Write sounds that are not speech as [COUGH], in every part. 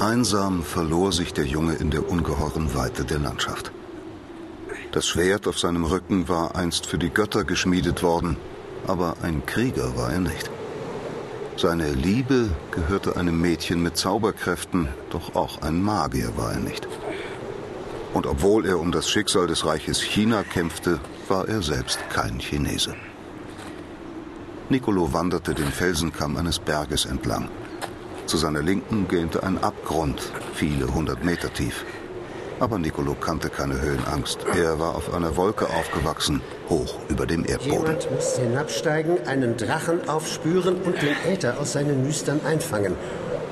Einsam verlor sich der Junge in der ungeheuren Weite der Landschaft. Das Schwert auf seinem Rücken war einst für die Götter geschmiedet worden, aber ein Krieger war er nicht. Seine Liebe gehörte einem Mädchen mit Zauberkräften, doch auch ein Magier war er nicht. Und obwohl er um das Schicksal des Reiches China kämpfte, war er selbst kein Chinese. Nicolo wanderte den Felsenkamm eines Berges entlang. Zu seiner Linken gähnte ein Abgrund, viele hundert Meter tief. Aber Nicolo kannte keine Höhenangst. Er war auf einer Wolke aufgewachsen, hoch über dem Erdboden. Jemand muss hinabsteigen, einen Drachen aufspüren und den Äther aus seinen Nüstern einfangen.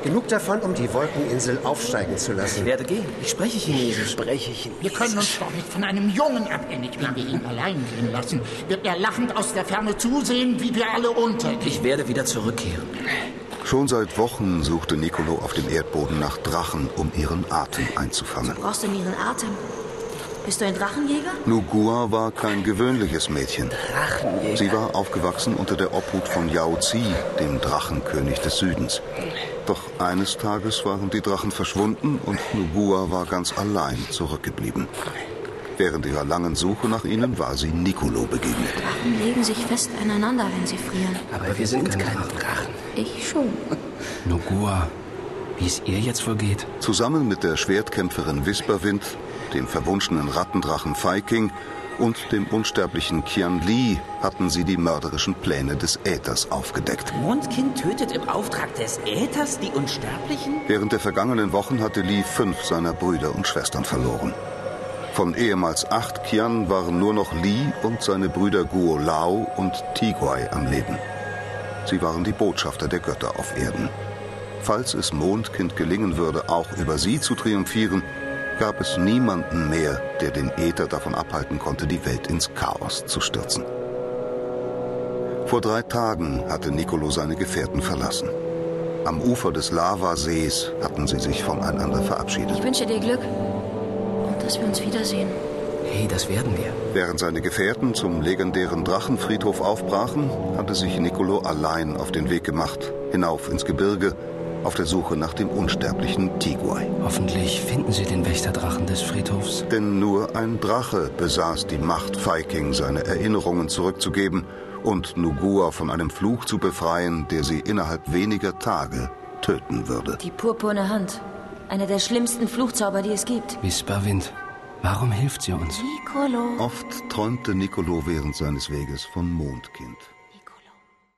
Genug davon, um die Wolkeninsel aufsteigen zu lassen. Ich werde gehen. Ich spreche Chinesisch. Spreche Chinesisch. Wir können uns doch nicht von einem Jungen abhängig Wenn wir ihn allein gehen lassen, wird er lachend aus der Ferne zusehen, wie wir alle untergehen. Ich werde wieder zurückkehren. Schon seit Wochen suchte Nicolo auf dem Erdboden nach Drachen, um ihren Atem einzufangen. Du brauchst denn ihren Atem? Bist du ein Drachenjäger? Nugua war kein gewöhnliches Mädchen. Drachenjäger? Sie war aufgewachsen unter der Obhut von Yao Zi, dem Drachenkönig des Südens. Doch eines Tages waren die Drachen verschwunden und Nugua war ganz allein zurückgeblieben. Während ihrer langen Suche nach ihnen war sie Nicolo begegnet. Drachen legen sich fest aneinander, wenn sie frieren. Aber wir sind keine Drachen. Ich schon. [LAUGHS] Nogua, wie es ihr jetzt wohl geht? Zusammen mit der Schwertkämpferin Wisperwind, dem verwunschenen Rattendrachen Feiking und dem unsterblichen Qian Li hatten sie die mörderischen Pläne des Äthers aufgedeckt. Mondkind tötet im Auftrag des Äthers die Unsterblichen? Während der vergangenen Wochen hatte Li fünf seiner Brüder und Schwestern verloren. Von ehemals acht Qian waren nur noch Li und seine Brüder Guo Lao und Tiguai am Leben. Sie waren die Botschafter der Götter auf Erden. Falls es Mondkind gelingen würde, auch über sie zu triumphieren, gab es niemanden mehr, der den Äther davon abhalten konnte, die Welt ins Chaos zu stürzen. Vor drei Tagen hatte Nicolo seine Gefährten verlassen. Am Ufer des Lavasees hatten sie sich voneinander verabschiedet. Ich wünsche dir Glück dass wir uns wiedersehen. Hey, das werden wir. Während seine Gefährten zum legendären Drachenfriedhof aufbrachen, hatte sich Nicolo allein auf den Weg gemacht, hinauf ins Gebirge, auf der Suche nach dem unsterblichen Tiguai. Hoffentlich finden sie den Wächterdrachen des Friedhofs. Denn nur ein Drache besaß die Macht, Viking seine Erinnerungen zurückzugeben und Nugua von einem Fluch zu befreien, der sie innerhalb weniger Tage töten würde. Die purpurne Hand. Einer der schlimmsten Fluchzauber, die es gibt. Wisperwind, warum hilft sie uns? Nicolo. Oft träumte Nicolo während seines Weges von Mondkind.